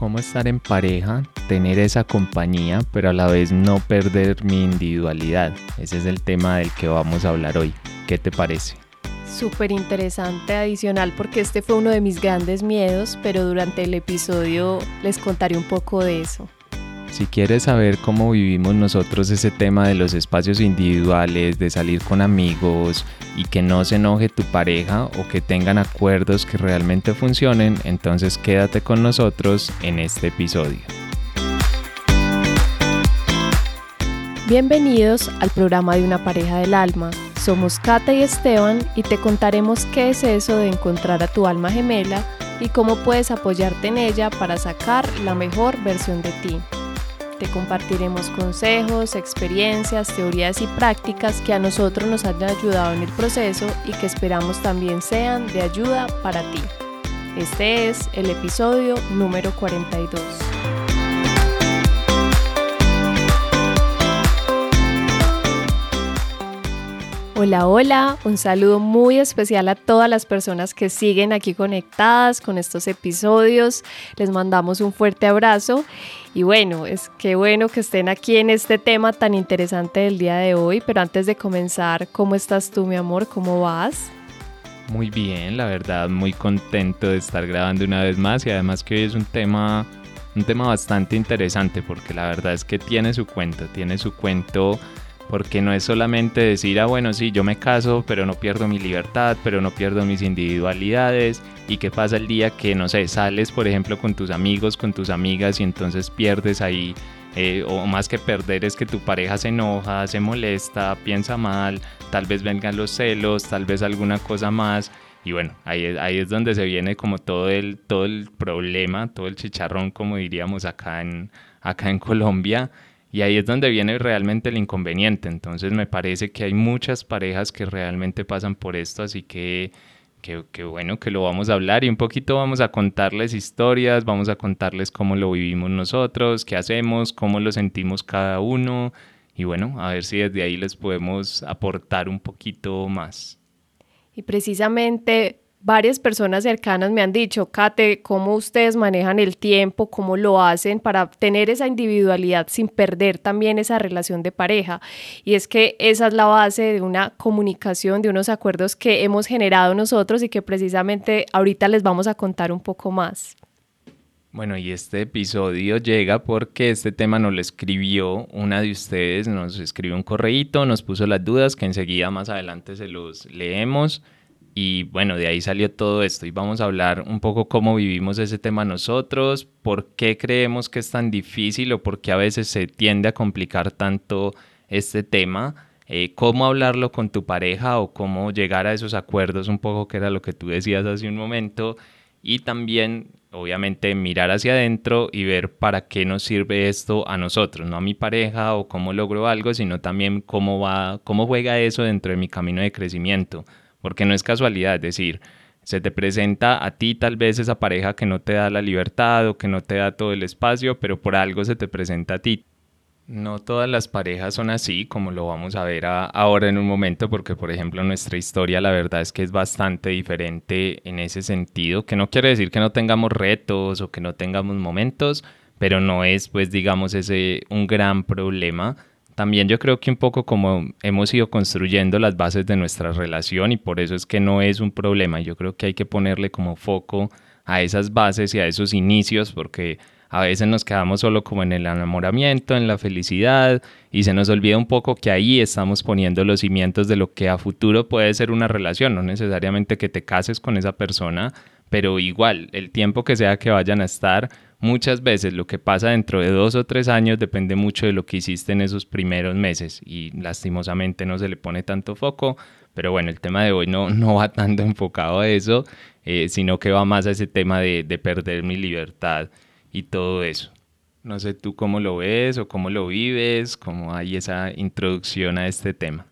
cómo estar en pareja, tener esa compañía, pero a la vez no perder mi individualidad. Ese es el tema del que vamos a hablar hoy. ¿Qué te parece? Súper interesante adicional porque este fue uno de mis grandes miedos, pero durante el episodio les contaré un poco de eso. Si quieres saber cómo vivimos nosotros ese tema de los espacios individuales, de salir con amigos y que no se enoje tu pareja o que tengan acuerdos que realmente funcionen, entonces quédate con nosotros en este episodio. Bienvenidos al programa de una pareja del alma. Somos Kata y Esteban y te contaremos qué es eso de encontrar a tu alma gemela y cómo puedes apoyarte en ella para sacar la mejor versión de ti. Te compartiremos consejos, experiencias, teorías y prácticas que a nosotros nos han ayudado en el proceso y que esperamos también sean de ayuda para ti. Este es el episodio número 42. Hola, hola, un saludo muy especial a todas las personas que siguen aquí conectadas con estos episodios. Les mandamos un fuerte abrazo y bueno, es que bueno que estén aquí en este tema tan interesante del día de hoy, pero antes de comenzar, ¿cómo estás tú, mi amor? ¿Cómo vas? Muy bien, la verdad, muy contento de estar grabando una vez más y además que hoy es un tema un tema bastante interesante porque la verdad es que tiene su cuento, tiene su cuento porque no es solamente decir, ah, bueno, sí, yo me caso, pero no pierdo mi libertad, pero no pierdo mis individualidades, y qué pasa el día que, no sé, sales, por ejemplo, con tus amigos, con tus amigas, y entonces pierdes ahí, eh, o más que perder es que tu pareja se enoja, se molesta, piensa mal, tal vez vengan los celos, tal vez alguna cosa más. Y bueno, ahí, ahí es donde se viene como todo el, todo el problema, todo el chicharrón, como diríamos acá en, acá en Colombia. Y ahí es donde viene realmente el inconveniente. Entonces me parece que hay muchas parejas que realmente pasan por esto, así que, que, bueno que lo vamos a hablar y un poquito vamos a contarles historias, vamos a contarles cómo lo vivimos nosotros, qué hacemos, cómo lo sentimos cada uno y bueno, a ver si desde ahí les podemos aportar un poquito más. Y precisamente varias personas cercanas me han dicho, Kate, ¿cómo ustedes manejan el tiempo? ¿Cómo lo hacen para tener esa individualidad sin perder también esa relación de pareja? Y es que esa es la base de una comunicación, de unos acuerdos que hemos generado nosotros y que precisamente ahorita les vamos a contar un poco más. Bueno, y este episodio llega porque este tema nos lo escribió una de ustedes, nos escribió un correíto, nos puso las dudas que enseguida más adelante se los leemos. Y bueno, de ahí salió todo esto. Y vamos a hablar un poco cómo vivimos ese tema nosotros, por qué creemos que es tan difícil o por qué a veces se tiende a complicar tanto este tema, eh, cómo hablarlo con tu pareja o cómo llegar a esos acuerdos, un poco que era lo que tú decías hace un momento, y también obviamente mirar hacia adentro y ver para qué nos sirve esto a nosotros, no a mi pareja o cómo logro algo, sino también cómo va, cómo juega eso dentro de mi camino de crecimiento porque no es casualidad, es decir, se te presenta a ti tal vez esa pareja que no te da la libertad o que no te da todo el espacio, pero por algo se te presenta a ti. No todas las parejas son así, como lo vamos a ver ahora en un momento, porque por ejemplo nuestra historia la verdad es que es bastante diferente en ese sentido, que no quiere decir que no tengamos retos o que no tengamos momentos, pero no es pues digamos ese un gran problema también yo creo que un poco como hemos ido construyendo las bases de nuestra relación y por eso es que no es un problema. Yo creo que hay que ponerle como foco a esas bases y a esos inicios porque a veces nos quedamos solo como en el enamoramiento, en la felicidad y se nos olvida un poco que ahí estamos poniendo los cimientos de lo que a futuro puede ser una relación, no necesariamente que te cases con esa persona, pero igual el tiempo que sea que vayan a estar Muchas veces lo que pasa dentro de dos o tres años depende mucho de lo que hiciste en esos primeros meses y lastimosamente no se le pone tanto foco, pero bueno, el tema de hoy no, no va tanto enfocado a eso, eh, sino que va más a ese tema de, de perder mi libertad y todo eso. No sé tú cómo lo ves o cómo lo vives, cómo hay esa introducción a este tema.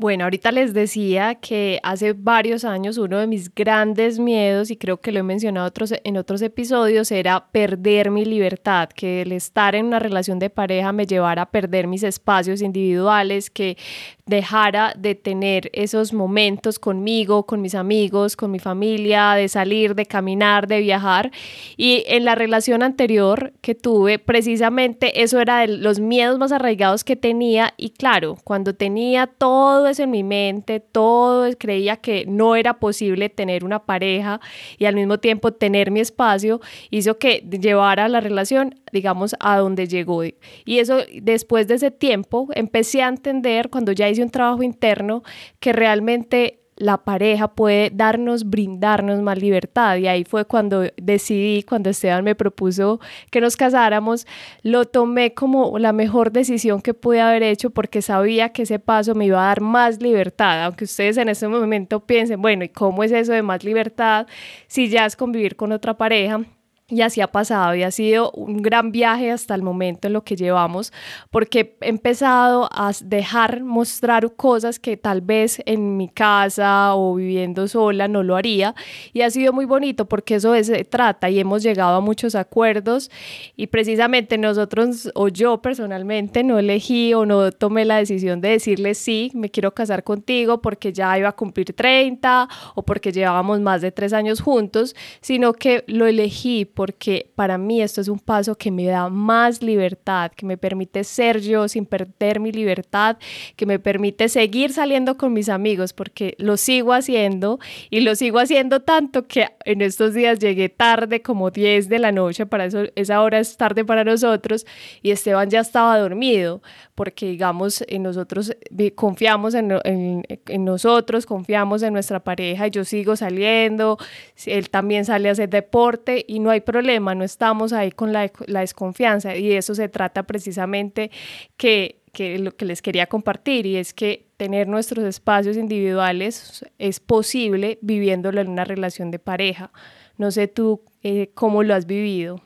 Bueno, ahorita les decía que hace varios años uno de mis grandes miedos, y creo que lo he mencionado otros, en otros episodios, era perder mi libertad, que el estar en una relación de pareja me llevara a perder mis espacios individuales, que dejara de tener esos momentos conmigo, con mis amigos, con mi familia, de salir, de caminar, de viajar. Y en la relación anterior que tuve, precisamente eso era de los miedos más arraigados que tenía. Y claro, cuando tenía todo en mi mente, todo creía que no era posible tener una pareja y al mismo tiempo tener mi espacio, hizo que llevara la relación digamos, a donde llegó. Y eso, después de ese tiempo, empecé a entender, cuando ya hice un trabajo interno, que realmente la pareja puede darnos, brindarnos más libertad. Y ahí fue cuando decidí, cuando Esteban me propuso que nos casáramos, lo tomé como la mejor decisión que pude haber hecho porque sabía que ese paso me iba a dar más libertad. Aunque ustedes en ese momento piensen, bueno, ¿y cómo es eso de más libertad si ya es convivir con otra pareja? Y así ha pasado y ha sido un gran viaje hasta el momento en lo que llevamos, porque he empezado a dejar mostrar cosas que tal vez en mi casa o viviendo sola no lo haría. Y ha sido muy bonito porque eso se trata y hemos llegado a muchos acuerdos. Y precisamente nosotros, o yo personalmente, no elegí o no tomé la decisión de decirle sí, me quiero casar contigo porque ya iba a cumplir 30 o porque llevábamos más de tres años juntos, sino que lo elegí porque para mí esto es un paso que me da más libertad, que me permite ser yo sin perder mi libertad, que me permite seguir saliendo con mis amigos, porque lo sigo haciendo y lo sigo haciendo tanto que en estos días llegué tarde, como 10 de la noche, para eso esa hora es tarde para nosotros, y Esteban ya estaba dormido, porque digamos, en nosotros confiamos en, en, nosotros, confiamos en nuestra pareja, yo sigo saliendo, él también sale a hacer deporte y no hay problema, no estamos ahí con la, la desconfianza y eso se trata precisamente que, que lo que les quería compartir y es que tener nuestros espacios individuales es posible viviéndolo en una relación de pareja. No sé tú eh, cómo lo has vivido.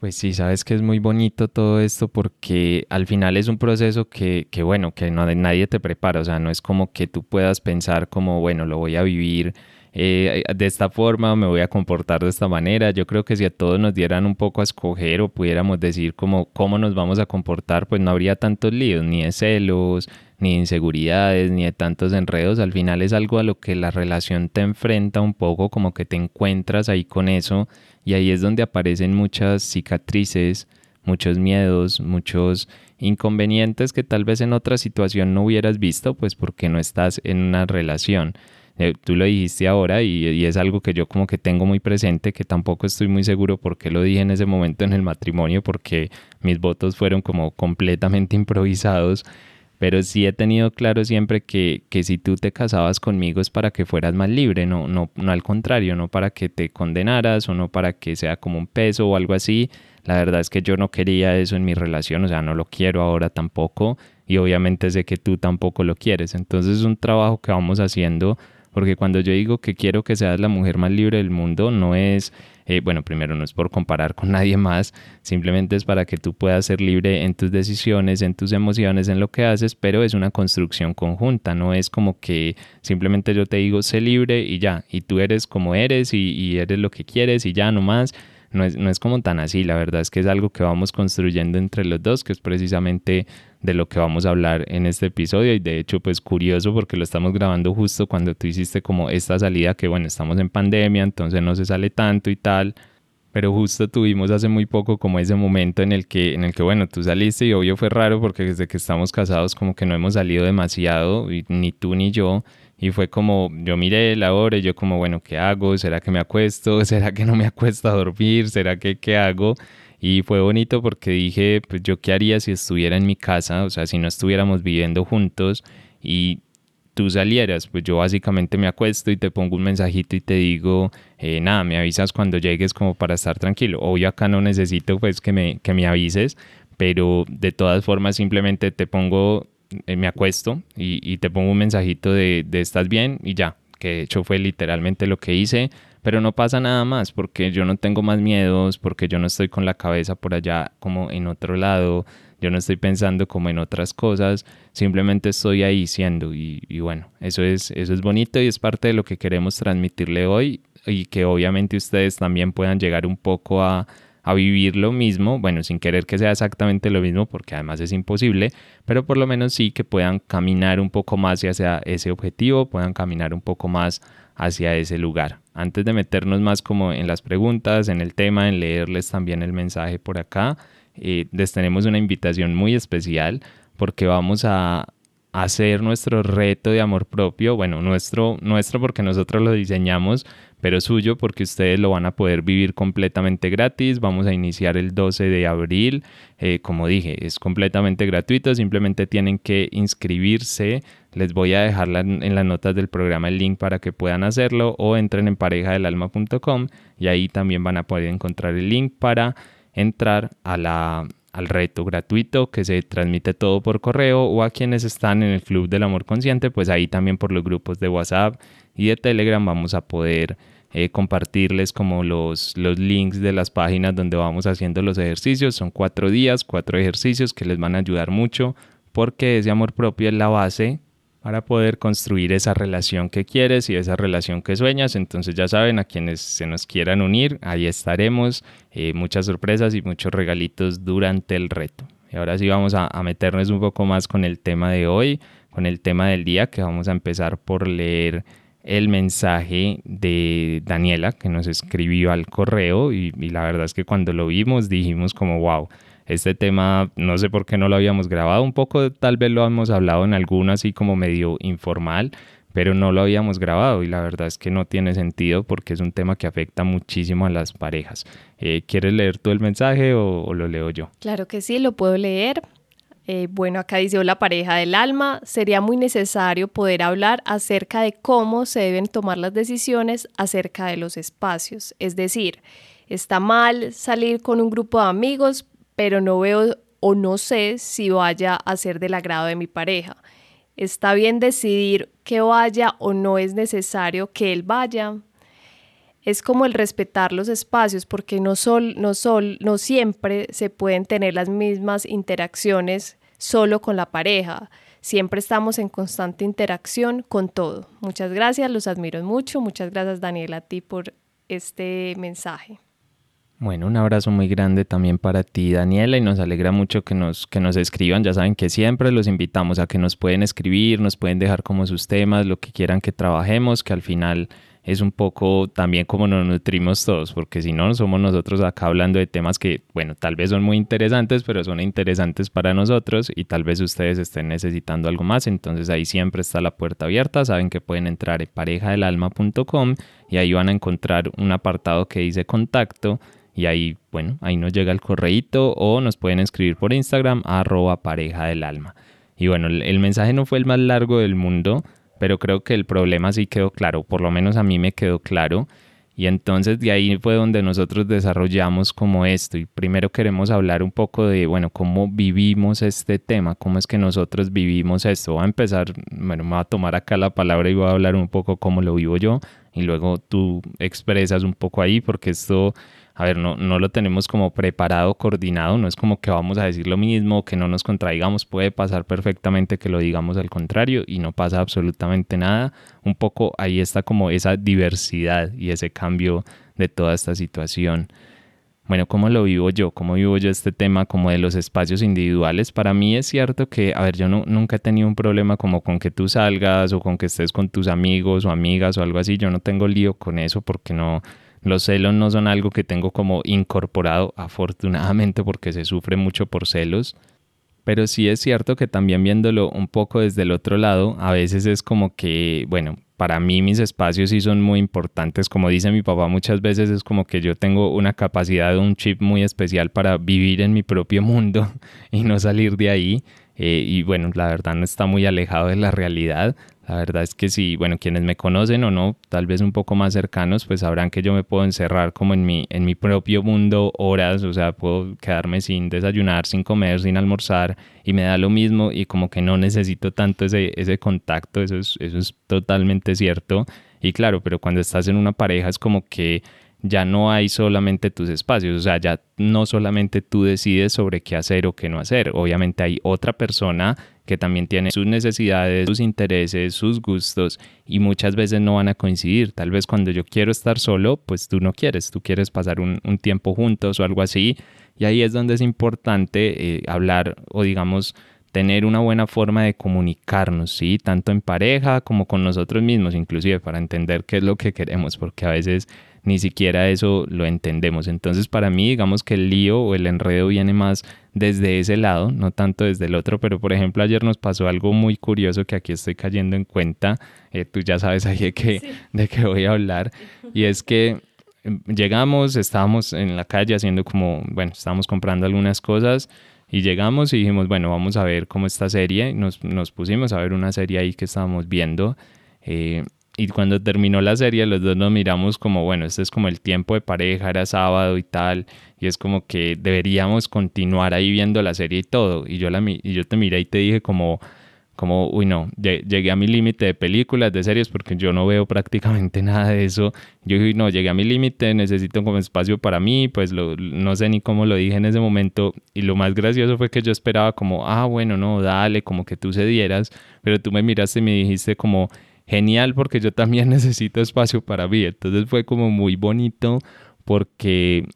Pues sí, sabes que es muy bonito todo esto porque al final es un proceso que, que bueno, que no, nadie te prepara, o sea, no es como que tú puedas pensar como, bueno, lo voy a vivir eh, de esta forma, me voy a comportar de esta manera. Yo creo que si a todos nos dieran un poco a escoger o pudiéramos decir como cómo nos vamos a comportar, pues no habría tantos líos, ni de celos, ni de inseguridades, ni de tantos enredos. Al final es algo a lo que la relación te enfrenta un poco, como que te encuentras ahí con eso y ahí es donde aparecen muchas cicatrices, muchos miedos, muchos inconvenientes que tal vez en otra situación no hubieras visto, pues porque no estás en una relación. Eh, tú lo dijiste ahora y, es algo que yo como que tengo muy presente, que tampoco estoy muy seguro por qué lo dije en ese momento en el matrimonio, porque mis votos fueron como completamente improvisados, pero sí he tenido claro siempre que, que si tú te casabas conmigo es para que fueras más libre, no, no, no al contrario, no para que te condenaras o no para que sea como un peso o algo así. La verdad es que yo no quería eso en mi relación, o sea, no lo quiero ahora tampoco y obviamente sé que tú tampoco lo quieres. Entonces es un trabajo que vamos haciendo porque cuando yo digo que quiero que seas la mujer más libre del mundo, no es, eh, bueno, primero no es por comparar con nadie más, simplemente es para que tú puedas ser libre en tus decisiones, en tus emociones, en lo que haces, pero es una construcción conjunta, no es como que simplemente yo te digo, sé libre y ya, y tú eres como eres y, y eres lo que quieres y ya no más no es, no es como tan así, la verdad es que es algo que vamos construyendo entre los dos, que es precisamente de lo que vamos a hablar en este episodio. Y de hecho pues curioso porque lo estamos grabando justo cuando tú hiciste como esta salida que bueno, estamos en pandemia, entonces no se sale tanto y tal, pero justo tuvimos hace muy poco como ese momento en el que en el que bueno, tú saliste y obvio fue raro porque desde que estamos casados como que no hemos salido demasiado ni tú ni yo y fue como, yo miré la hora y yo como, bueno, ¿qué hago? ¿Será que me acuesto? ¿Será que no me acuesto a dormir? ¿Será que qué hago? Y fue bonito porque dije, pues yo qué haría si estuviera en mi casa, o sea, si no estuviéramos viviendo juntos y tú salieras, pues yo básicamente me acuesto y te pongo un mensajito y te digo, eh, nada, me avisas cuando llegues como para estar tranquilo. Hoy acá no necesito pues que me, que me avises, pero de todas formas simplemente te pongo eh, me acuesto y, te pongo un mensajito de, de estás bien y ya, que de hecho fue literalmente lo que hice. pero no pasa nada más porque yo no tengo más miedos, porque yo no estoy con la cabeza por allá como en otro lado, yo no estoy pensando como en otras cosas, simplemente estoy ahí siendo y, bueno, eso es, eso es bonito y es parte de lo que queremos transmitirle hoy y que obviamente ustedes también puedan llegar un poco a, a vivir lo mismo, bueno, sin querer que sea exactamente lo mismo, porque además es imposible, pero por lo menos sí que puedan caminar un poco más hacia ese objetivo, puedan caminar un poco más hacia ese lugar. Antes de meternos más como en las preguntas, en el tema, en leerles también el mensaje por acá, eh, les tenemos una invitación muy especial porque vamos a hacer nuestro reto de amor propio, bueno, nuestro, nuestro porque nosotros lo diseñamos, pero suyo porque ustedes lo van a poder vivir completamente gratis. Vamos a iniciar el 12 de abril. Eh, como dije, es completamente gratuito, simplemente tienen que inscribirse. Les voy a dejar en las notas del programa el link para que puedan hacerlo o entren en parejadelalma.com y ahí también van a poder encontrar el link para entrar a la, al reto gratuito que se transmite todo por correo o a quienes están en el Club del Amor Consciente, pues ahí también por los grupos de WhatsApp y de Telegram vamos a poder eh, compartirles como los, los links de las páginas donde vamos haciendo los ejercicios. Son cuatro días, cuatro ejercicios que les van a ayudar mucho porque ese amor propio es la base para poder construir esa relación que quieres y esa relación que sueñas. Entonces ya saben, a quienes se nos quieran unir, ahí estaremos. Eh, muchas sorpresas y muchos regalitos durante el reto. Y ahora sí vamos a, a, meternos un poco más con el tema de hoy, con el tema del día, que vamos a empezar por leer el mensaje de Daniela que nos escribió al correo y, la verdad es que cuando lo vimos dijimos como wow este tema, no sé por qué no lo habíamos grabado, un poco tal vez lo hemos hablado en alguno así como medio informal, pero no lo habíamos grabado y la verdad es que no tiene sentido porque es un tema que afecta muchísimo a las parejas. Eh, ¿Quieres leer tú el mensaje o, lo leo yo? Claro que sí, lo puedo leer. Eh, bueno, acá dice la pareja del alma, sería muy necesario poder hablar acerca de cómo se deben tomar las decisiones acerca de los espacios. Es decir, está mal salir con un grupo de amigos pero no veo o no sé si vaya a ser del agrado de mi pareja. Está bien decidir que vaya o no es necesario que él vaya. Es como el respetar los espacios porque no, sol, no, sol, no siempre se pueden tener las mismas interacciones solo con la pareja. Siempre estamos en constante interacción con todo. Muchas gracias, los admiro mucho. Muchas gracias Daniela a ti por este mensaje. Bueno, un abrazo muy grande también para ti, Daniela, y nos alegra mucho que nos, que nos escriban. Ya saben que siempre los invitamos a que nos pueden escribir, nos pueden dejar como sus temas, lo que quieran que trabajemos, que al final es un poco también como nos nutrimos todos, porque si no, somos nosotros acá hablando de temas que, bueno, tal vez son muy interesantes, pero son interesantes para nosotros y tal vez ustedes estén necesitando algo más. Entonces ahí siempre está la puerta abierta. Saben que pueden entrar en parejadelalma.com y ahí van a encontrar un apartado que dice contacto y ahí, bueno, ahí nos llega el correíto o nos pueden escribir por Instagram arroba pareja del alma. Y bueno, el, mensaje no fue el más largo del mundo, pero creo que el problema sí quedó claro, por lo menos a mí me quedó claro. Y entonces de ahí fue donde nosotros desarrollamos como esto. Y primero queremos hablar un poco de, bueno, cómo vivimos este tema, cómo es que nosotros vivimos esto. Voy a empezar, bueno, me voy a tomar acá la palabra y voy a hablar un poco cómo lo vivo yo. Y luego tú expresas un poco ahí, porque esto a ver, no, no lo tenemos como preparado, coordinado, no es como que vamos a decir lo mismo, que no nos contraigamos, puede pasar perfectamente que lo digamos al contrario y no pasa absolutamente nada. Un poco ahí está como esa diversidad y ese cambio de toda esta situación. Bueno, ¿cómo lo vivo yo? ¿Cómo vivo yo este tema como de los espacios individuales? Para mí es cierto que, a ver, yo no, nunca he tenido un problema como con que tú salgas o con que estés con tus amigos o amigas o algo así. Yo no tengo lío con eso porque no, los celos no son algo que tengo como incorporado, afortunadamente, porque se sufre mucho por celos. Pero sí es cierto que también viéndolo un poco desde el otro lado, a veces es como que, bueno, para mí mis espacios sí son muy importantes. Como dice mi papá muchas veces, es como que yo tengo una capacidad, un chip muy especial para vivir en mi propio mundo y no salir de ahí. Eh, y bueno, la verdad no está muy alejado de la realidad. La verdad es que sí, bueno, quienes me conocen o no, tal vez un poco más cercanos, pues sabrán que yo me puedo encerrar como en mi, en mi propio mundo horas, o sea, puedo quedarme sin desayunar, sin comer, sin almorzar y me da lo mismo y como que no necesito tanto ese, ese contacto, eso es, eso es totalmente cierto. Y claro, pero cuando estás en una pareja es como que ya no hay solamente tus espacios, o sea, ya no solamente tú decides sobre qué hacer o qué no hacer, obviamente hay otra persona que también tiene sus necesidades, sus intereses, sus gustos y muchas veces no van a coincidir. Tal vez cuando yo quiero estar solo, pues tú no quieres, tú quieres pasar un, tiempo juntos o algo así y ahí es donde es importante eh, hablar o digamos tener una buena forma de comunicarnos, ¿sí? Tanto en pareja como con nosotros mismos, inclusive para entender qué es lo que queremos, porque a veces ni siquiera eso lo entendemos. Entonces, para mí, digamos que el lío o el enredo viene más desde ese lado, no tanto desde el otro, pero por ejemplo, ayer nos pasó algo muy curioso que aquí estoy cayendo en cuenta, eh, tú ya sabes ahí de qué, de qué voy a hablar, y es que em, llegamos, estábamos en la calle haciendo como, bueno, estábamos comprando algunas cosas y llegamos y dijimos, bueno, vamos a ver cómo esta serie, nos, nos pusimos a ver una serie ahí que estábamos viendo. Eh, y cuando terminó la serie, los dos nos miramos como, bueno, este es como el tiempo de pareja, era sábado y tal, y es como que deberíamos continuar ahí viendo la serie y todo. Y yo, la, y yo te miré y te dije como, como, uy, no, llegué a mi límite de películas, de series, porque yo no veo prácticamente nada de eso. Yo dije, no, llegué a mi límite, necesito como espacio para mí, pues lo, no sé ni cómo lo dije en ese momento. Y lo más gracioso fue que yo esperaba como, ah, bueno, no, dale, como que tú cedieras, pero tú me miraste y me dijiste como, genial porque yo también necesito espacio para mí. Entonces fue como muy bonito porque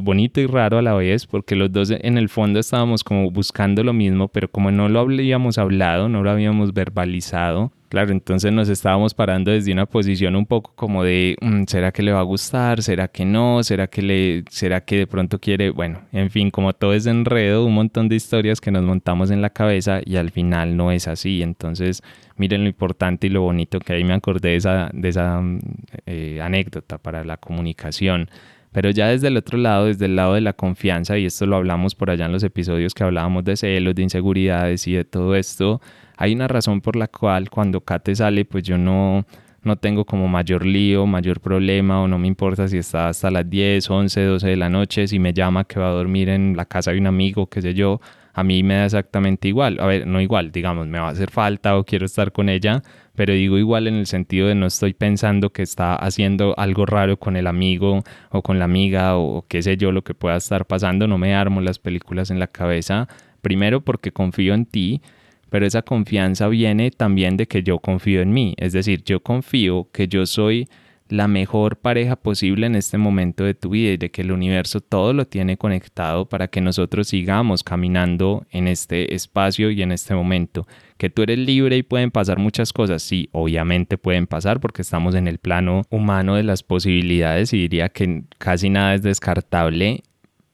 bonito y raro a la vez, porque los dos en el fondo estábamos como buscando lo mismo, pero como no lo habíamos hablado, no lo habíamos verbalizado, Claro, entonces nos estábamos parando desde una posición un poco como de, mm, ¿será que le va a gustar? ¿Será que no? ¿Será que, le, ¿Será que de pronto quiere? Bueno, en fin, como todo es enredo, un montón de historias que nos montamos en la cabeza y al final no es así. Entonces, miren lo importante y lo bonito que ahí me acordé de esa, de esa mm, eh, anécdota para la comunicación. Pero ya desde el otro lado, desde el lado de la confianza, y esto lo hablamos por allá en los episodios que hablábamos de celos, de inseguridades y de todo esto, hay una razón por la cual cuando Kate sale, pues yo no, no tengo como mayor lío, mayor problema o no me importa si está hasta las 10, 11, 12 de la noche, si me llama que va a dormir en la casa de un amigo, qué sé yo, a mí me da exactamente igual. A ver, no igual, digamos, me va a hacer falta o quiero estar con ella, pero digo igual en el sentido de no estoy pensando que está haciendo algo raro con el amigo o con la amiga o qué sé yo lo que pueda estar pasando, no me armo las películas en la cabeza, primero porque confío en ti pero esa confianza viene también de que yo confío en mí, es decir, yo confío que yo soy la mejor pareja posible en este momento de tu vida y de que el universo todo lo tiene conectado para que nosotros sigamos caminando en este espacio y en este momento. Que tú eres libre y pueden pasar muchas cosas, sí, obviamente pueden pasar porque estamos en el plano humano de las posibilidades y diría que casi nada es descartable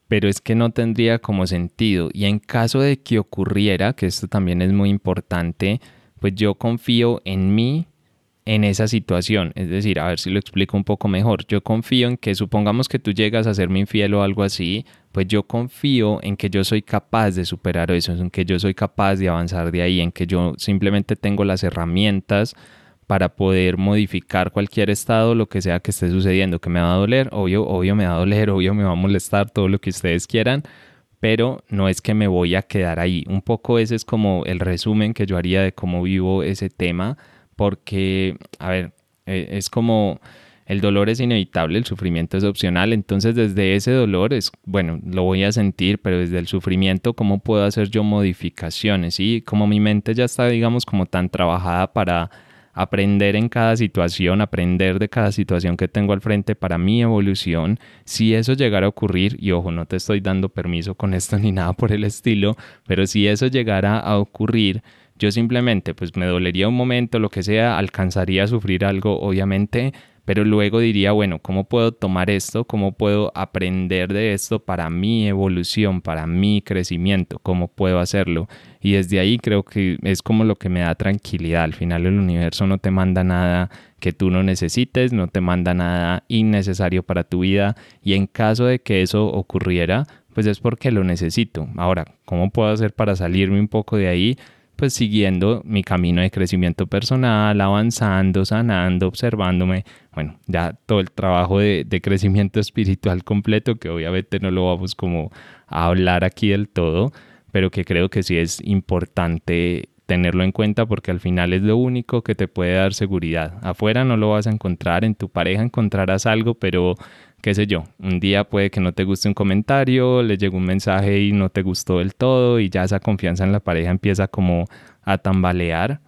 pero es que no tendría como sentido. Y en caso de que ocurriera, que esto también es muy importante, pues yo confío en mí en esa situación. Es decir, a ver si lo explico un poco mejor. Yo confío en que supongamos que tú llegas a serme infiel o algo así, pues yo confío en que yo soy capaz de superar eso, en que yo soy capaz de avanzar de ahí, en que yo simplemente tengo las herramientas para poder modificar cualquier estado, lo que sea que esté sucediendo, que me va a doler, obvio, obvio me va a doler, obvio me va a molestar, todo lo que ustedes quieran, pero no es que me voy a quedar ahí. Un poco ese es como el resumen que yo haría de cómo vivo ese tema, porque, a ver, e, es como el dolor es inevitable, el sufrimiento es opcional, entonces desde ese dolor es, bueno, lo voy a sentir, pero desde el sufrimiento, ¿cómo puedo hacer yo modificaciones? Y como mi mente ya está, digamos, como tan trabajada para aprender en cada situación, aprender de cada situación que tengo al frente para mi evolución. Si eso llegara a ocurrir, y ojo, no te estoy dando permiso con esto ni nada por el estilo, pero si eso llegara a ocurrir, yo simplemente pues me dolería un momento, lo que sea, alcanzaría a sufrir algo, obviamente, pero luego diría, bueno, ¿cómo puedo tomar esto? ¿Cómo puedo aprender de esto para mi evolución, para mi crecimiento? ¿Cómo puedo hacerlo? Y desde ahí creo que es como lo que me da tranquilidad. Al final el universo no te manda nada que tú no necesites, no te manda nada innecesario para tu vida y en caso de que eso ocurriera, pues es porque lo necesito. Ahora, ¿cómo puedo hacer para salirme un poco de ahí? Pues siguiendo mi camino de crecimiento personal, avanzando, sanando, observándome, bueno, ya todo el trabajo de, crecimiento espiritual completo, que obviamente no lo vamos como a hablar aquí del todo, pero que creo que sí es importante tenerlo en cuenta porque al final es lo único que te puede dar seguridad. Afuera no lo vas a encontrar, en tu pareja encontrarás algo, pero qué sé yo, un día puede que no te guste un comentario, le llegó un mensaje y no te gustó del todo y ya esa confianza en la pareja empieza como a tambalear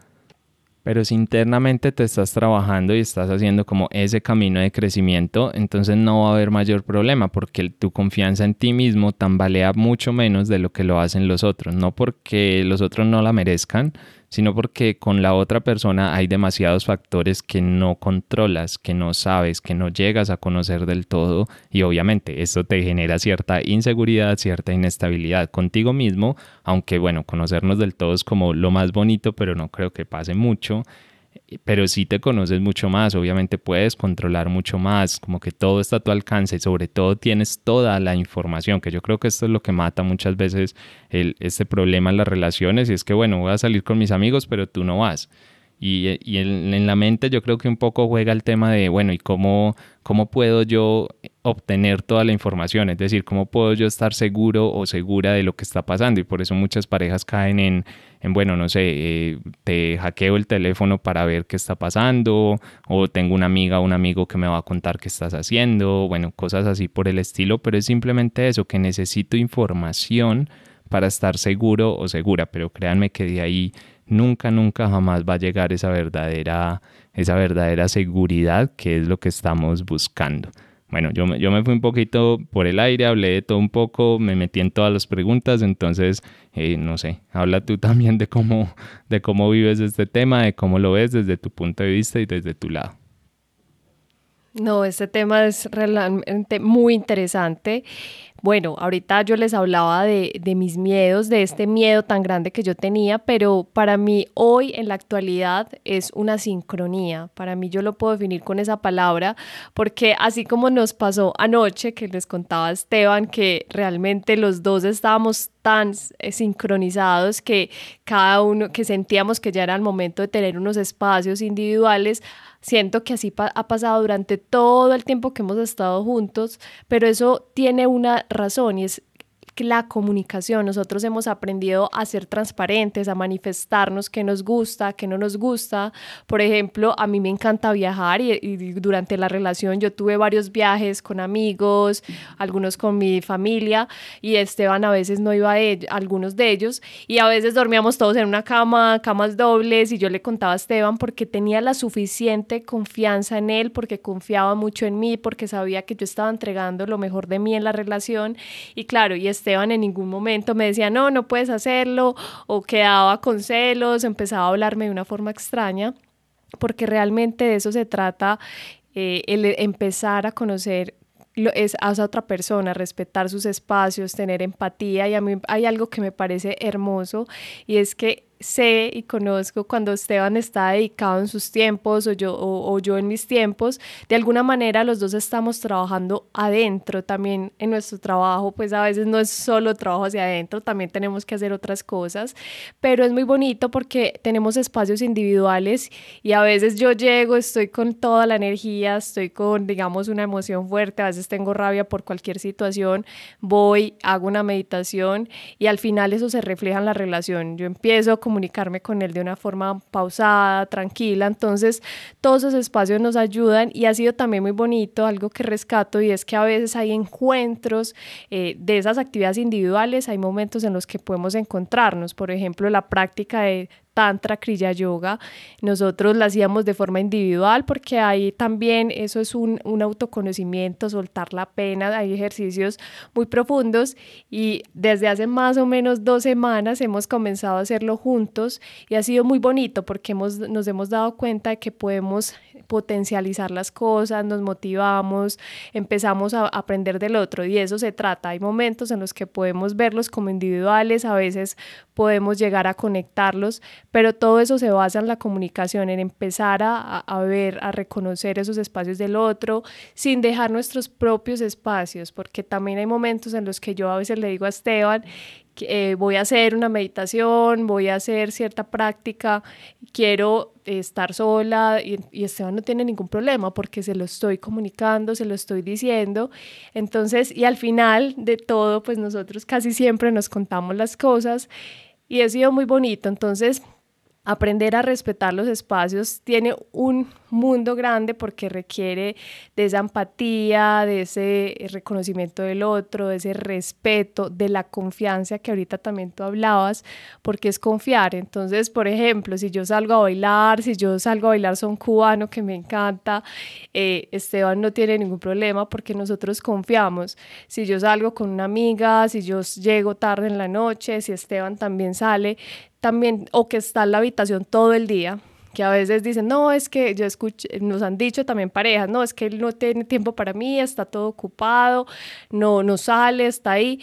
pero si internamente te estás trabajando y estás haciendo como ese camino de crecimiento, entonces no va a haber mayor problema porque tu confianza en ti mismo tambalea mucho menos de lo que lo hacen los otros. No porque los otros no la merezcan, sino porque con la otra persona hay demasiados factores que no controlas, que no sabes, que no llegas a conocer del todo y obviamente esto te genera cierta inseguridad, cierta inestabilidad contigo mismo, aunque bueno, conocernos del todo es como lo más bonito, pero no creo que pase mucho pero si te conoces mucho más, obviamente puedes controlar mucho más, como que todo está a tu alcance y sobre todo tienes toda la información, que yo creo que esto es lo que mata muchas veces el, este problema en las relaciones y es que bueno, voy a salir con mis amigos, pero tú no vas. Y, y en, en, la mente yo creo que un poco juega el tema de, bueno, ¿y cómo, cómo puedo yo obtener toda la información? Es decir, ¿cómo puedo yo estar seguro o segura de lo que está pasando? Y por eso muchas parejas caen en, en bueno, no sé, eh, te hackeo el teléfono para ver qué está pasando, o tengo una amiga o un amigo que me va a contar qué estás haciendo, bueno, cosas así por el estilo, pero es simplemente eso, que necesito información para estar seguro o segura, pero créanme que de ahí nunca, nunca jamás va a llegar esa verdadera, esa verdadera seguridad que es lo que estamos buscando. Bueno, yo me, yo me fui un poquito por el aire, hablé de todo un poco, me metí en todas las preguntas, entonces, eh, no sé, habla tú también de cómo, de cómo vives este tema, de cómo lo ves desde tu punto de vista y desde tu lado. No, este tema es realmente muy interesante. Bueno, ahorita yo les hablaba de, de, mis miedos, de este miedo tan grande que yo tenía, pero para mí hoy en la actualidad es una sincronía. Para mí yo lo puedo definir con esa palabra, porque así como nos pasó anoche, que les contaba Esteban, que realmente los dos estábamos tan eh, sincronizados que cada uno, que sentíamos que ya era el momento de tener unos espacios individuales, Siento que así ha pasado durante todo el tiempo que hemos estado juntos, pero eso tiene una razones la comunicación. Nosotros hemos aprendido a ser transparentes, a manifestarnos qué nos gusta, qué no nos gusta. Por ejemplo, a mí me encanta viajar y, durante la relación yo tuve varios viajes con amigos, algunos con mi familia y Esteban a veces no iba a, algunos de ellos y a veces dormíamos todos en una cama, camas dobles y yo le contaba a Esteban porque tenía la suficiente confianza en él, porque confiaba mucho en mí, porque sabía que yo estaba entregando lo mejor de mí en la relación y claro, y Esteban en ningún momento me decía, no, no puedes hacerlo, o quedaba con celos, empezaba a hablarme de una forma extraña, porque realmente de eso se trata, eh, el empezar a conocer es a otra persona, respetar sus espacios, tener empatía y a mí hay algo que me parece hermoso y es que sé y conozco cuando Esteban está dedicado en sus tiempos o yo, o, yo en mis tiempos, de alguna manera los dos estamos trabajando adentro también en nuestro trabajo, pues a veces no es solo trabajo hacia adentro, también tenemos que hacer otras cosas, pero es muy bonito porque tenemos espacios individuales y a veces yo llego, estoy con toda la energía, estoy con, digamos, una emoción fuerte, a veces tengo rabia por cualquier situación, voy, hago una meditación y al final eso se refleja en la relación. Yo empiezo comunicarme con él de una forma pausada, tranquila. Entonces, todos esos espacios nos ayudan y ha sido también muy bonito, algo que rescato y es que a veces hay encuentros eh, de esas actividades individuales, hay momentos en los que podemos encontrarnos, por ejemplo, la práctica de Tantra, Kriya Yoga. Nosotros la hacíamos de forma individual porque ahí también eso es un, un autoconocimiento, soltar la pena, hay ejercicios muy profundos y desde hace más o menos dos semanas hemos comenzado a hacerlo juntos y ha sido muy bonito porque hemos, nos hemos dado cuenta de que podemos potencializar las cosas, nos motivamos, empezamos a aprender del otro y eso se trata. Hay momentos en los que podemos verlos como individuales, a veces podemos llegar a conectarlos, pero todo eso se basa en la comunicación, en empezar a, a ver, a reconocer esos espacios del otro, sin dejar nuestros propios espacios, porque también hay momentos en los que yo a veces le digo a Esteban, eh, voy a hacer una meditación, voy a hacer cierta práctica, quiero estar sola y, y, Esteban no tiene ningún problema porque se lo estoy comunicando, se lo estoy diciendo. Entonces, y al final de todo, pues nosotros casi siempre nos contamos las cosas y ha sido muy bonito. Entonces, aprender a respetar los espacios tiene un mundo grande porque requiere de esa empatía, de ese reconocimiento del otro, de ese respeto, de la confianza que ahorita también tú hablabas, porque es confiar. Entonces, por ejemplo, si yo salgo a bailar, si yo salgo a bailar son cubano que me encanta, eh, Esteban no tiene ningún problema porque nosotros confiamos. Si yo salgo con una amiga, si yo llego tarde en la noche, si Esteban también sale, también, o que está en la habitación todo el día, que a veces dicen, no, es que yo escuché, nos han dicho también parejas, no, es que él no tiene tiempo para mí, está todo ocupado, no, no sale, está ahí.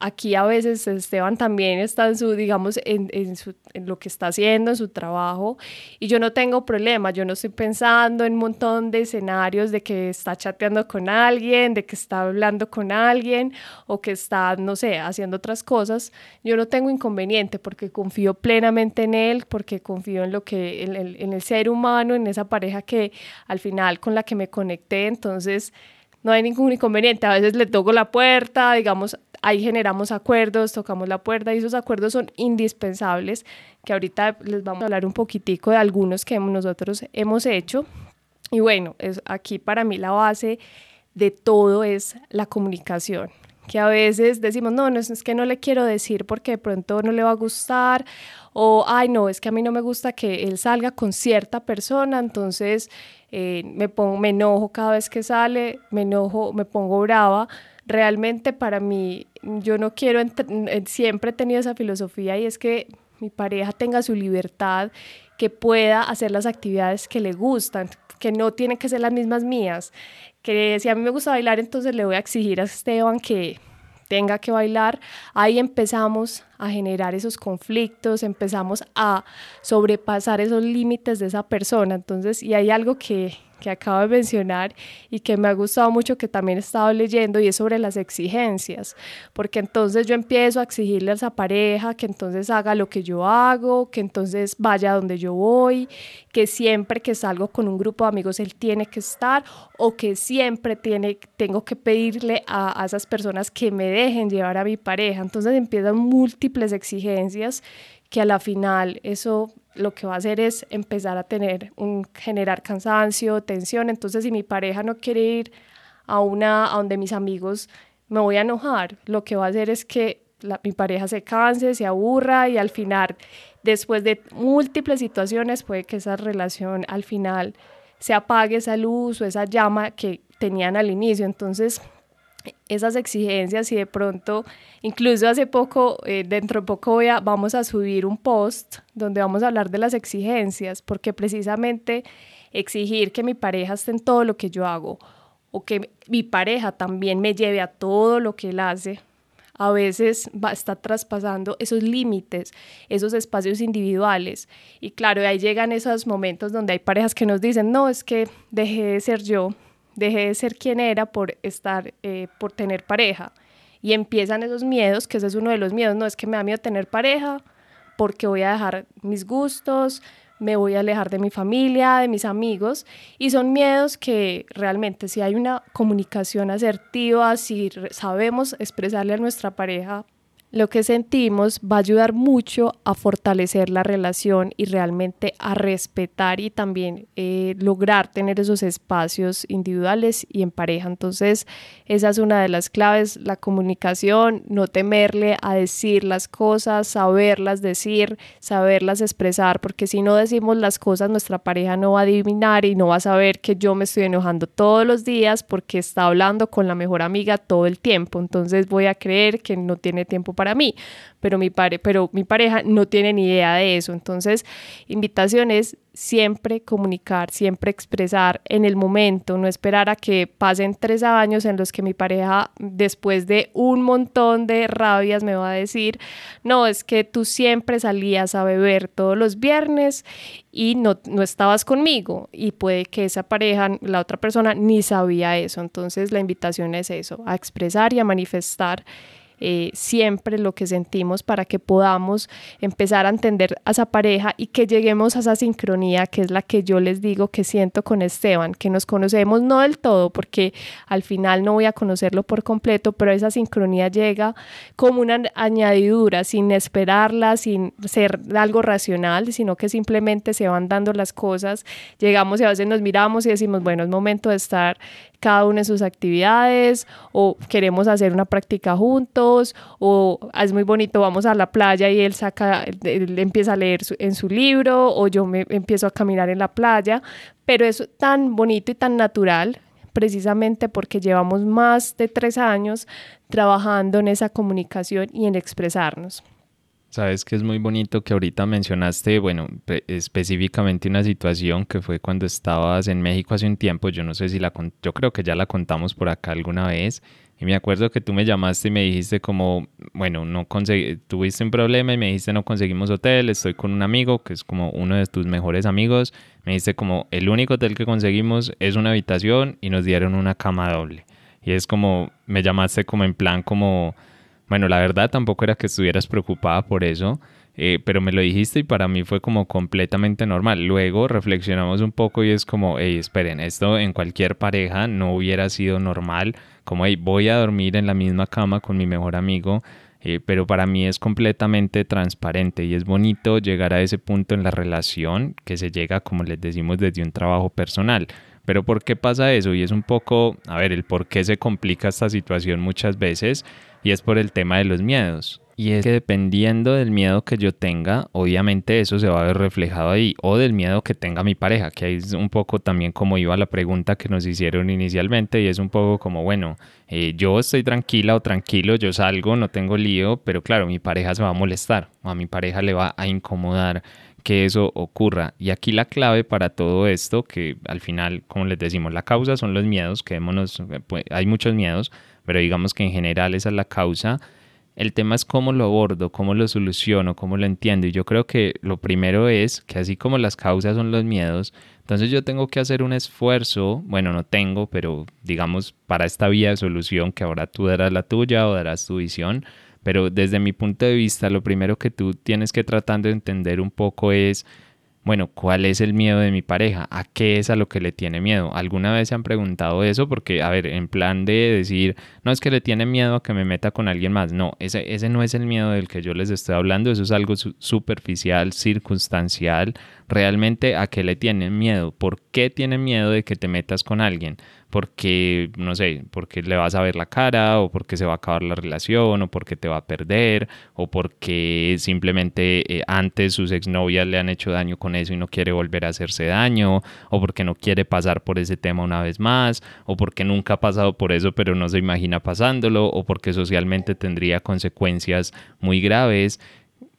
Aquí a veces Esteban también está en su, digamos, en, en, su, en lo que está haciendo, en su trabajo, y yo no tengo problema, yo no estoy pensando en un montón de escenarios de que está chateando con alguien, de que está hablando con alguien, o que está, no sé, haciendo otras cosas, yo no tengo inconveniente porque confío plenamente en él, porque confío en lo que, en el ser humano, en esa pareja que al final con la que me conecté, entonces no hay ningún inconveniente. A veces le toco la puerta, digamos, ahí generamos acuerdos, tocamos la puerta y esos acuerdos son indispensables, que ahorita les vamos a hablar un poquitico de algunos que nosotros hemos hecho. Y bueno, es, aquí para mí la base de todo es la comunicación que a veces decimos, no, no, es que no le quiero decir porque de pronto no le va a gustar o, ay, no, es que a mí no me gusta que él salga con cierta persona, entonces eh, me, pongo, me enojo cada vez que sale, me enojo, me pongo brava. Realmente para mí, yo no quiero, siempre he tenido esa filosofía y es que mi pareja tenga su libertad, que pueda hacer las actividades que le gustan, que no tienen que ser las mismas mías, que si a mí me gusta bailar, entonces le voy a exigir a Esteban que tenga que bailar, ahí empezamos a generar esos conflictos, empezamos a sobrepasar esos límites de esa persona. Entonces, y hay algo que, que acabo de mencionar y que me ha gustado mucho que también he estado leyendo y es sobre las exigencias, porque entonces yo empiezo a exigirle a esa pareja que entonces haga lo que yo hago, que entonces vaya donde yo voy, que siempre que salgo con un grupo de amigos él tiene que estar o que siempre tiene, tengo que pedirle a, a esas personas que me dejen llevar a mi pareja. Entonces empiezan múltiples exigencias que a la final eso lo que va a hacer es empezar a tener un generar cansancio, tensión, entonces si mi pareja no quiere ir a una a donde mis amigos me voy a enojar, lo que va a hacer es que mi pareja se canse, se aburra y al final después de múltiples situaciones puede que esa relación al final se apague esa luz o esa llama que tenían al inicio, entonces esas exigencias y de pronto, incluso hace poco, eh, dentro de poco voy a, vamos a subir un post donde vamos a hablar de las exigencias, porque precisamente exigir que mi pareja esté en todo lo que yo hago o que mi pareja también me lleve a todo lo que él hace, a veces va, está traspasando esos límites, esos espacios individuales. Y claro, ahí llegan esos momentos donde hay parejas que nos dicen, no, es que dejé de ser yo, dejé de ser quien era por estar, eh, por tener pareja. Y empiezan esos miedos, que ese es uno de los miedos, no es que me da miedo tener pareja, porque voy a dejar mis gustos, me voy a alejar de mi familia, de mis amigos, y son miedos que realmente si hay una comunicación asertiva, si sabemos expresarle a nuestra pareja lo que sentimos va a ayudar mucho a fortalecer la relación y realmente a respetar y también eh, lograr tener esos espacios individuales y en pareja. Entonces, esa es una de las claves, la comunicación, no temerle a decir las cosas, saberlas decir, saberlas expresar, porque si no decimos las cosas, nuestra pareja no va a adivinar y no va a saber que yo me estoy enojando todos los días porque está hablando con la mejor amiga todo el tiempo. Entonces, voy a creer que no tiene tiempo para para mí, pero mi, pare, pero mi pareja no tiene ni idea de eso. Entonces, invitación es siempre comunicar, siempre expresar en el momento, no esperar a que pasen tres años en los que mi pareja, después de un montón de rabias, me va a decir, no, es que tú siempre salías a beber todos los viernes y no, no estabas conmigo y puede que esa pareja, la otra persona, ni sabía eso. Entonces, la invitación es eso, a expresar y a manifestar eh, siempre lo que sentimos para que podamos empezar a entender a esa pareja y que lleguemos a esa sincronía que es la que yo les digo que siento con Esteban, que nos conocemos no del todo porque al final no voy a conocerlo por completo, pero esa sincronía llega como una añadidura sin esperarla, sin ser algo racional, sino que simplemente se van dando las cosas, llegamos y a veces nos miramos y decimos, bueno, es momento de estar cada una en sus actividades o queremos hacer una práctica juntos o es muy bonito, vamos a la playa y él saca, él empieza a leer en su libro o yo me empiezo a caminar en la playa, pero es tan bonito y tan natural precisamente porque llevamos más de tres años trabajando en esa comunicación y en expresarnos. Sabes que es muy bonito que ahorita mencionaste, bueno, específicamente una situación que fue cuando estabas en México hace un tiempo, yo no sé si la, yo creo que ya la contamos por acá alguna vez, y me acuerdo que tú me llamaste y me dijiste como, bueno, no conseguí, tuviste un problema y me dijiste no conseguimos hotel, estoy con un amigo que es como uno de tus mejores amigos, me dijiste como, el único hotel que conseguimos es una habitación y nos dieron una cama doble. Y es como, me llamaste como en plan como bueno, la verdad tampoco era que estuvieras preocupada por eso, eh, pero me lo dijiste y para mí fue como completamente normal. Luego reflexionamos un poco y es como, hey, esperen, esto en cualquier pareja no hubiera sido normal, como, hey, voy a dormir en la misma cama con mi mejor amigo, eh, pero para mí es completamente transparente y es bonito llegar a ese punto en la relación que se llega, como les decimos, desde un trabajo personal. Pero ¿por qué pasa eso? Y es un poco, a ver, el por qué se complica esta situación muchas veces y es por el tema de los miedos. Y es que dependiendo del miedo que yo tenga, obviamente eso se va a ver reflejado ahí, o del miedo que tenga mi pareja, que es un poco también como iba la pregunta que nos hicieron inicialmente, y es un poco como, bueno, eh, yo estoy tranquila o tranquilo, yo salgo, no tengo lío, pero claro, mi pareja se va a molestar, o a mi pareja le va a incomodar que eso ocurra. Y aquí la clave para todo esto, que al final, como les decimos, la causa son los miedos, quedémonos, eh, pues, hay muchos miedos, pero digamos que en general esa es la causa. El tema es cómo lo abordo, cómo lo soluciono, cómo lo entiendo. Y yo creo que lo primero es que así como las causas son los miedos, entonces yo tengo que hacer un esfuerzo, bueno, no tengo, pero digamos para esta vía de solución que ahora tú darás la tuya o darás tu visión, pero desde mi punto de vista, lo primero que tú tienes que tratar de entender un poco es bueno, ¿cuál es el miedo de mi pareja? ¿A qué es a lo que le tiene miedo? ¿Alguna vez se han preguntado eso? Porque, a ver, en plan de decir, no es que le tiene miedo a que me meta con alguien más. No, ese, ese no es el miedo del que yo les estoy hablando. Eso es algo superficial, circunstancial. Realmente, ¿a qué le tienen miedo? ¿Por qué tienen miedo de que te metas con alguien? Porque, no sé, porque le vas a ver la cara o porque se va a acabar la relación o porque te va a perder o porque simplemente eh, antes sus exnovias le han hecho daño con eso y no quiere volver a hacerse daño o porque no quiere pasar por ese tema una vez más o porque nunca ha pasado por eso pero no se imagina pasándolo o porque socialmente tendría consecuencias muy graves.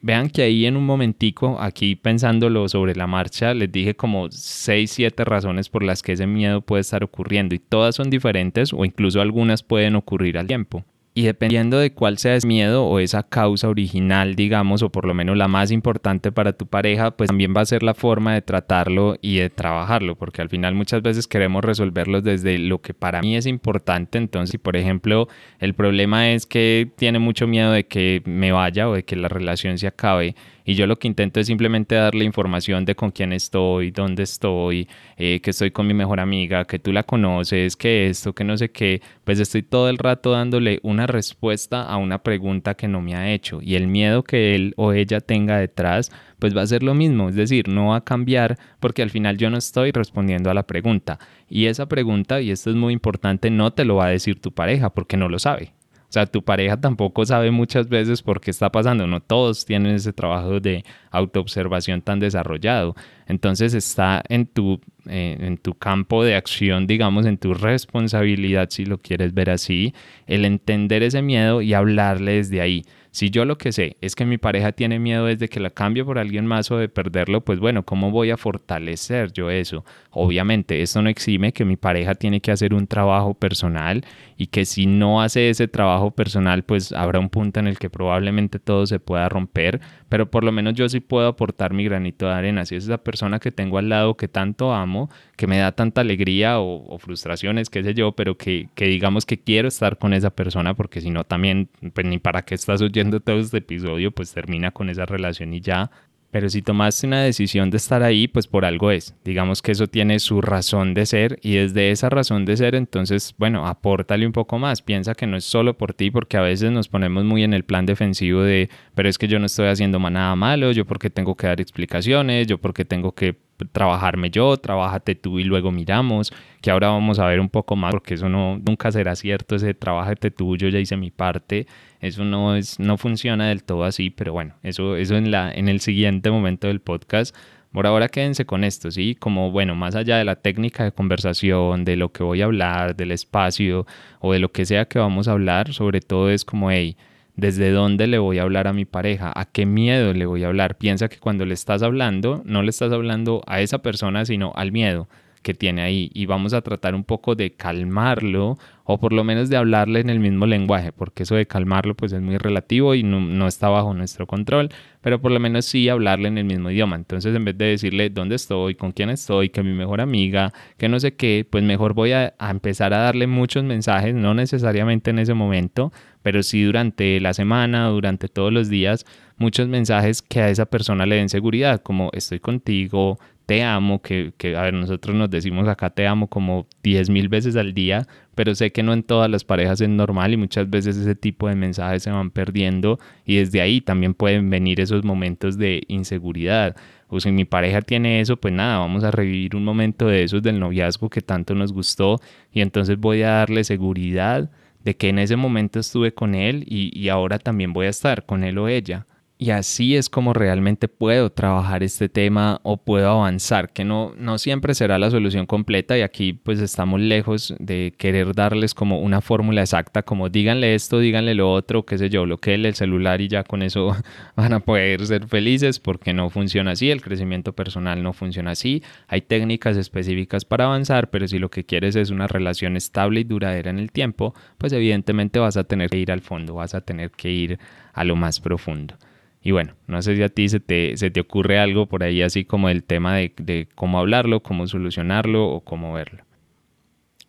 Vean que ahí en un momentico, aquí pensándolo sobre la marcha, les dije como 6, 7 razones por las que ese miedo puede estar ocurriendo y todas son diferentes o incluso algunas pueden ocurrir al tiempo. Y dependiendo de cuál sea ese miedo o esa causa original, digamos, o por lo menos la más importante para tu pareja, pues también va a ser la forma de tratarlo y de trabajarlo, porque al final muchas veces queremos resolverlo desde lo que para mí es importante. Entonces, si por ejemplo el problema es que tiene mucho miedo de que me vaya o de que la relación se acabe, y yo lo que intento es simplemente darle información de con quién estoy, dónde estoy, eh, que estoy con mi mejor amiga, que tú la conoces, que esto, que no sé qué, pues estoy todo el rato dándole una respuesta a una pregunta que no me ha hecho y el miedo que él o ella tenga detrás, pues va a ser lo mismo, es decir, no va a cambiar porque al final yo no estoy respondiendo a la pregunta. Y esa pregunta, y esto es muy importante, no te lo va a decir tu pareja porque no lo sabe. Sea, tu pareja tampoco sabe muchas veces por qué está pasando. No todos tienen ese trabajo de autoobservación tan desarrollado. Entonces está en tu, eh, en tu campo de acción, digamos, en tu responsabilidad, si lo quieres ver así, el entender ese miedo y hablarle desde ahí. Si yo lo que sé es que mi pareja tiene miedo desde que la cambio por alguien más o de perderlo, pues bueno, ¿cómo voy a fortalecer yo eso? Obviamente, esto no exime que mi pareja tiene que hacer un trabajo personal y que si no hace ese trabajo personal, pues habrá un punto en el que probablemente todo se pueda romper, pero por lo menos yo sí puedo aportar mi granito de arena. Si es esa persona que tengo al lado que tanto amo, que me da tanta alegría o, frustraciones, qué sé yo, pero que, que, digamos que quiero estar con esa persona porque si no también, pues ni para qué estás oyendo todo este episodio, pues termina con esa relación y ya. Pero si tomaste una decisión de estar ahí, pues por algo es. Digamos que eso tiene su razón de ser y desde esa razón de ser, entonces, bueno, apórtale un poco más. Piensa que no es solo por ti, porque a veces nos ponemos muy en el plan defensivo de, pero es que yo no estoy haciendo nada malo, yo porque tengo que dar explicaciones, yo porque tengo que trabajarme yo, trabájate tú y luego miramos, que ahora vamos a ver un poco más, porque eso no, nunca será cierto, ese trabájate tú, yo ya hice mi parte, eso no, es, no funciona del todo así, pero bueno, eso, eso en, la, en el siguiente momento del podcast. Por ahora quédense con esto, ¿sí? Como, bueno, más allá de la técnica de conversación, de lo que voy a hablar, del espacio o de lo que sea que vamos a hablar, sobre todo es como, hey, ¿Desde dónde le voy a hablar a mi pareja? ¿A qué miedo le voy a hablar? Piensa que cuando le estás hablando, no le estás hablando a esa persona, sino al miedo que tiene ahí. Y vamos a tratar un poco de calmarlo o por lo menos de hablarle en el mismo lenguaje, porque eso de calmarlo pues es muy relativo y no, está bajo nuestro control, pero por lo menos sí hablarle en el mismo idioma. Entonces en vez de decirle dónde estoy, con quién estoy, que mi mejor amiga, que no sé qué, pues mejor voy a, a empezar a darle muchos mensajes, no necesariamente en ese momento, pero sí durante la semana, durante todos los días, muchos mensajes que a esa persona le den seguridad, como estoy contigo, te amo, que, que, a ver, nosotros nos decimos acá te amo como 10 mil veces al día, pero sé que no en todas las parejas es normal y muchas veces ese tipo de mensajes se van perdiendo y desde ahí también pueden venir esos momentos de inseguridad. O si mi pareja tiene eso, pues nada, vamos a revivir un momento de esos del noviazgo que tanto nos gustó y entonces voy a darle seguridad de que en ese momento estuve con él y, y ahora también voy a estar con él o ella. Y así es como realmente puedo trabajar este tema o puedo avanzar, que no, no siempre será la solución completa y aquí pues estamos lejos de querer darles como una fórmula exacta, como díganle esto, díganle lo otro, qué sé yo, bloqueenle el celular y ya con eso van a poder ser felices porque no funciona así, el crecimiento personal no funciona así, hay técnicas específicas para avanzar, pero si lo que quieres es una relación estable y duradera en el tiempo, pues evidentemente vas a tener que ir al fondo, vas a tener que ir a lo más profundo. Y bueno, no sé si a ti se te, se te ocurre algo por ahí así como el tema de, de cómo hablarlo, cómo solucionarlo o cómo verlo.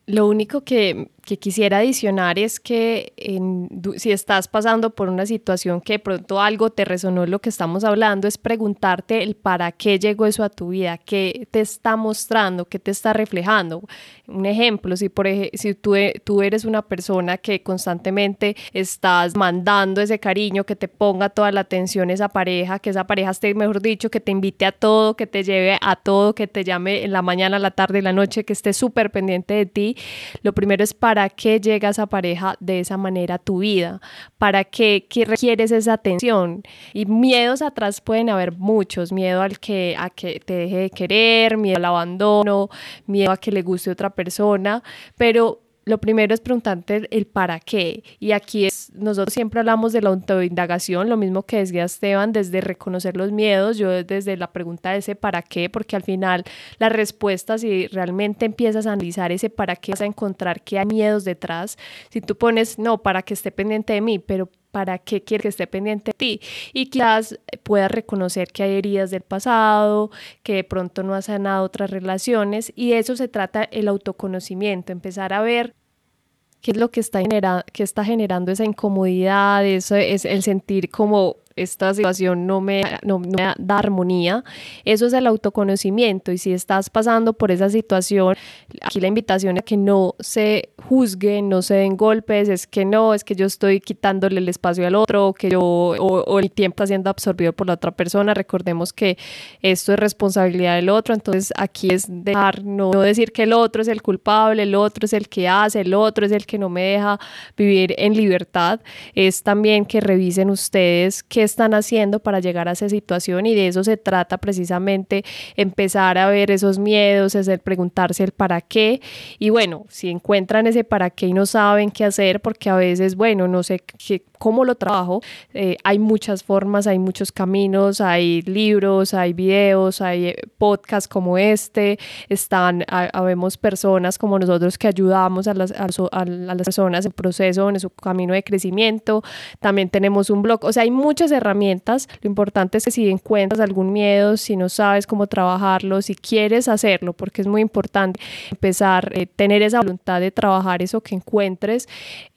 Lo único que que quisiera adicionar es que si estás pasando por una situación que de pronto algo te resonó lo que estamos hablando, es preguntarte el para qué llegó eso a tu vida, qué te está mostrando, qué te está reflejando. Un ejemplo, si, por si tú, tú eres una persona que constantemente estás mandando ese cariño, que te ponga toda la atención esa pareja, que esa pareja esté, mejor dicho, que te invite a todo, que te lleve a todo, que te llame en la mañana, la tarde la noche, que esté súper pendiente de ti, lo primero es para ¿Para qué llega esa pareja de esa manera a tu vida? ¿Para qué, requieres esa atención? Y miedos atrás pueden haber muchos, miedo al que, a que te deje de querer, miedo al abandono, miedo a que le guste otra persona, pero lo primero es preguntarte el para qué. Y aquí nosotros siempre hablamos de la autoindagación, lo mismo que decía Esteban, desde reconocer los miedos, yo desde la pregunta de ese para qué, porque al final la respuesta, si realmente empiezas a analizar ese para qué, vas a encontrar que hay miedos detrás. Si tú pones, no, para que esté pendiente de mí, pero para qué quiere que esté pendiente de ti y quizás puedas reconocer que hay heridas del pasado, que de pronto no has sanado otras relaciones y eso se trata el autoconocimiento, empezar a ver qué es lo que está, genera que está generando esa incomodidad, eso es el sentir como esta situación no me, no, me, da armonía. Eso es el autoconocimiento y si estás pasando por esa situación, aquí la invitación es que no se juzguen, no se den golpes, es que no, es que yo estoy quitándole el espacio al otro o que yo o, el tiempo está siendo absorbido por la otra persona. Recordemos que esto es responsabilidad del otro, entonces aquí es dejar, no, decir que el otro es el culpable, el otro es el que hace, el otro es el que no me deja vivir en libertad. Es también que revisen ustedes que están haciendo para llegar a esa situación y de eso se trata precisamente empezar a ver esos miedos, es el preguntarse el para qué y bueno, si encuentran para qué y no saben qué hacer porque a veces, bueno, no sé qué, cómo lo trabajo, eh, hay muchas formas, hay muchos caminos, hay libros, hay videos, hay eh, podcasts como este, están, habemos personas como nosotros que ayudamos a las, a, a las personas en proceso, en su camino de crecimiento, también tenemos un blog, o sea, hay muchas herramientas. Lo importante es que si encuentras algún miedo, si no sabes cómo trabajarlo, si quieres hacerlo, porque es muy importante empezar, eh, tener esa voluntad de trabajar eso que encuentres.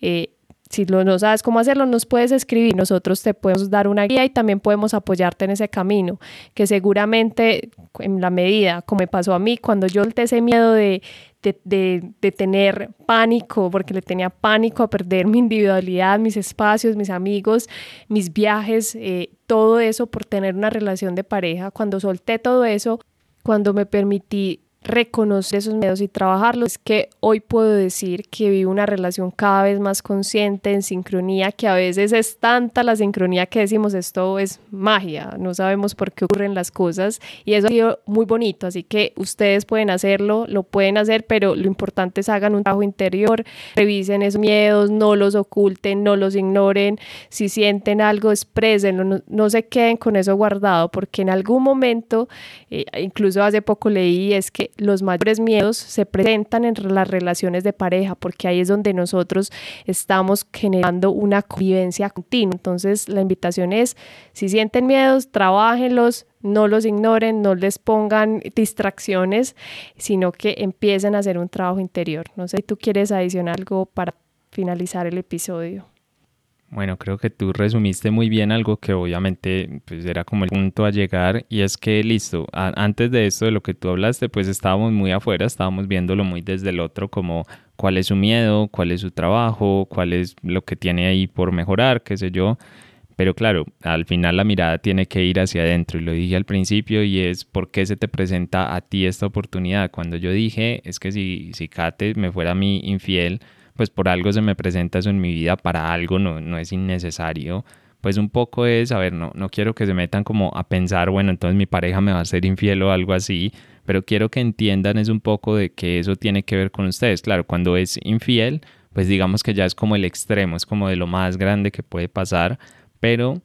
Eh, si no sabes cómo hacerlo, nos puedes escribir. Nosotros te podemos dar una guía y también podemos apoyarte en ese camino, que seguramente en la medida, como me pasó a mí, cuando yo te ese miedo de, de, tener pánico, porque le tenía pánico a perder mi individualidad, mis espacios, mis amigos, mis viajes, eh, todo eso por tener una relación de pareja. Cuando solté todo eso, cuando me permití reconocer esos miedos y trabajarlos, es que hoy puedo decir que vivo una relación cada vez más consciente, en sincronía, que a veces es tanta la sincronía que decimos esto es magia, no sabemos por qué ocurren las cosas y eso ha sido muy bonito, así que ustedes pueden hacerlo, lo pueden hacer, pero lo importante es hagan un trabajo interior, revisen esos miedos, no los oculten, no los ignoren, si sienten algo, exprésenlo, no, se queden con eso guardado, porque en algún momento, eh, incluso hace poco leí, es que los mayores miedos se presentan en las relaciones de pareja, porque ahí es donde nosotros estamos generando una convivencia continua. Entonces, la invitación es, si sienten miedos, trabajenlos, no los ignoren, no les pongan distracciones, sino que empiecen a hacer un trabajo interior. No sé si tú quieres adicionar algo para finalizar el episodio. Bueno, creo que tú resumiste muy bien algo que obviamente pues era como el punto a llegar y es que listo, antes de esto de lo que tú hablaste pues estábamos muy afuera, estábamos viéndolo muy desde el otro como cuál es su miedo, cuál es su trabajo, cuál es lo que tiene ahí por mejorar, qué sé yo. Pero claro, al final la mirada tiene que ir hacia adentro y lo dije al principio y es por qué se te presenta a ti esta oportunidad. Cuando yo dije es que si, si Kate me fuera a mí infiel, pues por algo se me presenta eso en mi vida, para algo no, no es innecesario. Pues un poco es, a ver, no, no quiero que se metan como a pensar, bueno, entonces mi pareja me va a ser infiel o algo así, pero quiero que entiendan es un poco de que eso tiene que ver con ustedes. Claro, cuando es infiel, pues digamos que ya es como el extremo, es como de lo más grande que puede pasar, pero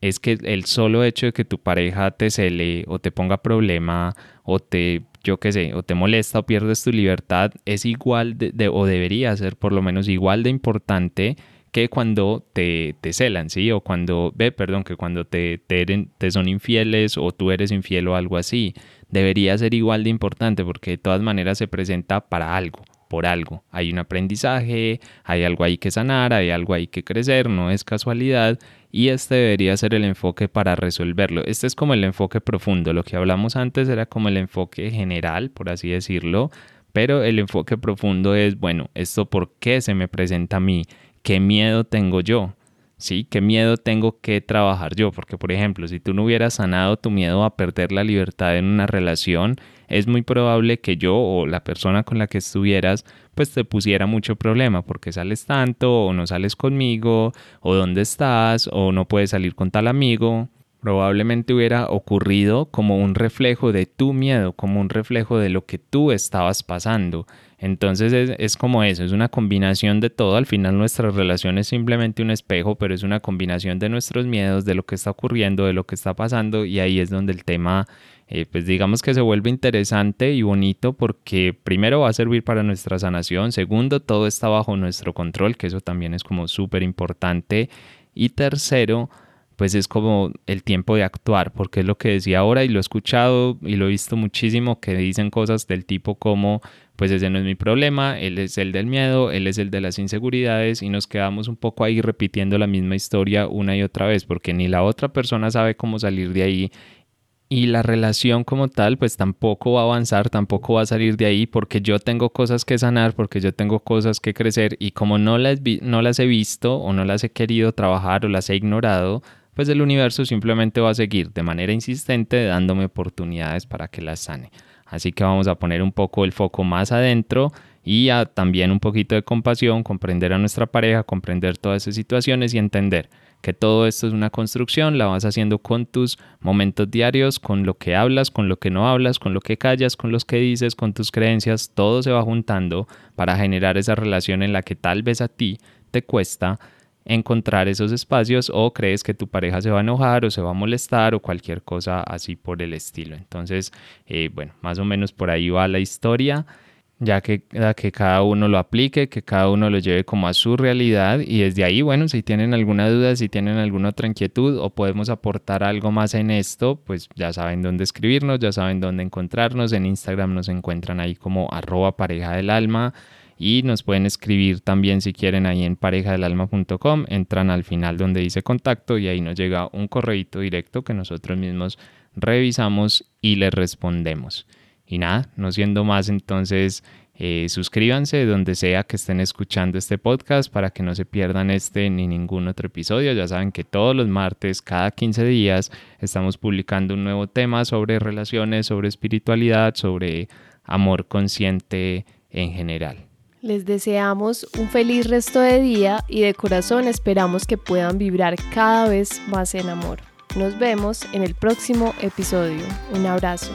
es que el solo hecho de que tu pareja te cele o te ponga problema o te yo qué sé, o te molesta o pierdes tu libertad, es igual de, o debería ser por lo menos igual de importante que cuando te, celan, ¿sí? O cuando, ve, perdón, que cuando te, te, te son infieles o tú eres infiel o algo así. Debería ser igual de importante porque de todas maneras se presenta para algo por algo. Hay un aprendizaje, hay algo ahí que sanar, hay algo ahí que crecer, no es casualidad y este debería ser el enfoque para resolverlo. Este es como el enfoque profundo. Lo que hablamos antes era como el enfoque general, por así decirlo, pero el enfoque profundo es, bueno, ¿esto por qué se me presenta a mí? ¿Qué miedo tengo yo? ¿sí? ¿Qué miedo tengo que trabajar yo? Porque, por ejemplo, si tú no hubieras sanado tu miedo a perder la libertad en una relación, es muy probable que yo o la persona con la que estuvieras, pues te pusiera mucho problema porque sales tanto o no sales conmigo o dónde estás o no puedes salir con tal amigo. Probablemente hubiera ocurrido como un reflejo de tu miedo, como un reflejo de lo que tú estabas pasando. Entonces es, como eso, es una combinación de todo. Al final nuestra relación es simplemente un espejo, pero es una combinación de nuestros miedos, de lo que está ocurriendo, de lo que está pasando y ahí es donde el tema, eh, pues digamos que se vuelve interesante y bonito porque primero va a servir para nuestra sanación, segundo, todo está bajo nuestro control, que eso también es como súper importante y tercero, pues es como el tiempo de actuar, porque es lo que decía ahora y lo he escuchado y lo he visto muchísimo, que dicen cosas del tipo como, pues ese no es mi problema, él es el del miedo, él es el de las inseguridades y nos quedamos un poco ahí repitiendo la misma historia una y otra vez, porque ni la otra persona sabe cómo salir de ahí y la relación como tal pues tampoco va a avanzar, tampoco va a salir de ahí porque yo tengo cosas que sanar, porque yo tengo cosas que crecer y como no las, no las he visto o no las he querido trabajar o las he ignorado, pues el universo simplemente va a seguir de manera insistente dándome oportunidades para que las sane. Así que vamos a poner un poco el foco más adentro y también un poquito de compasión, comprender a nuestra pareja, comprender todas esas situaciones y entender que todo esto es una construcción, la vas haciendo con tus momentos diarios, con lo que hablas, con lo que no hablas, con lo que callas, con los que dices, con tus creencias, todo se va juntando para generar esa relación en la que tal vez a ti te cuesta encontrar esos espacios o crees que tu pareja se va a enojar o se va a molestar o cualquier cosa así por el estilo. Entonces, eh, bueno, más o menos por ahí va la historia. Ya que, cada uno lo aplique, que cada uno lo lleve como a su realidad y desde ahí, bueno, si tienen alguna duda, si tienen alguna otra inquietud o podemos aportar algo más en esto, pues ya saben dónde escribirnos, ya saben dónde encontrarnos, en Instagram nos encuentran ahí como arroba pareja del alma y nos pueden escribir también si quieren ahí en parejadelalma.com, entran al final donde dice contacto y ahí nos llega un correíto directo que nosotros mismos revisamos y les respondemos. Y nada, no siendo más entonces, eh, suscríbanse donde sea que estén escuchando este podcast para que no se pierdan este ni ningún otro episodio. Ya saben que todos los martes, cada 15 días, estamos publicando un nuevo tema sobre relaciones, sobre espiritualidad, sobre amor consciente en general. Les deseamos un feliz resto de día y de corazón esperamos que puedan vibrar cada vez más en amor. Nos vemos en el próximo episodio. Un abrazo.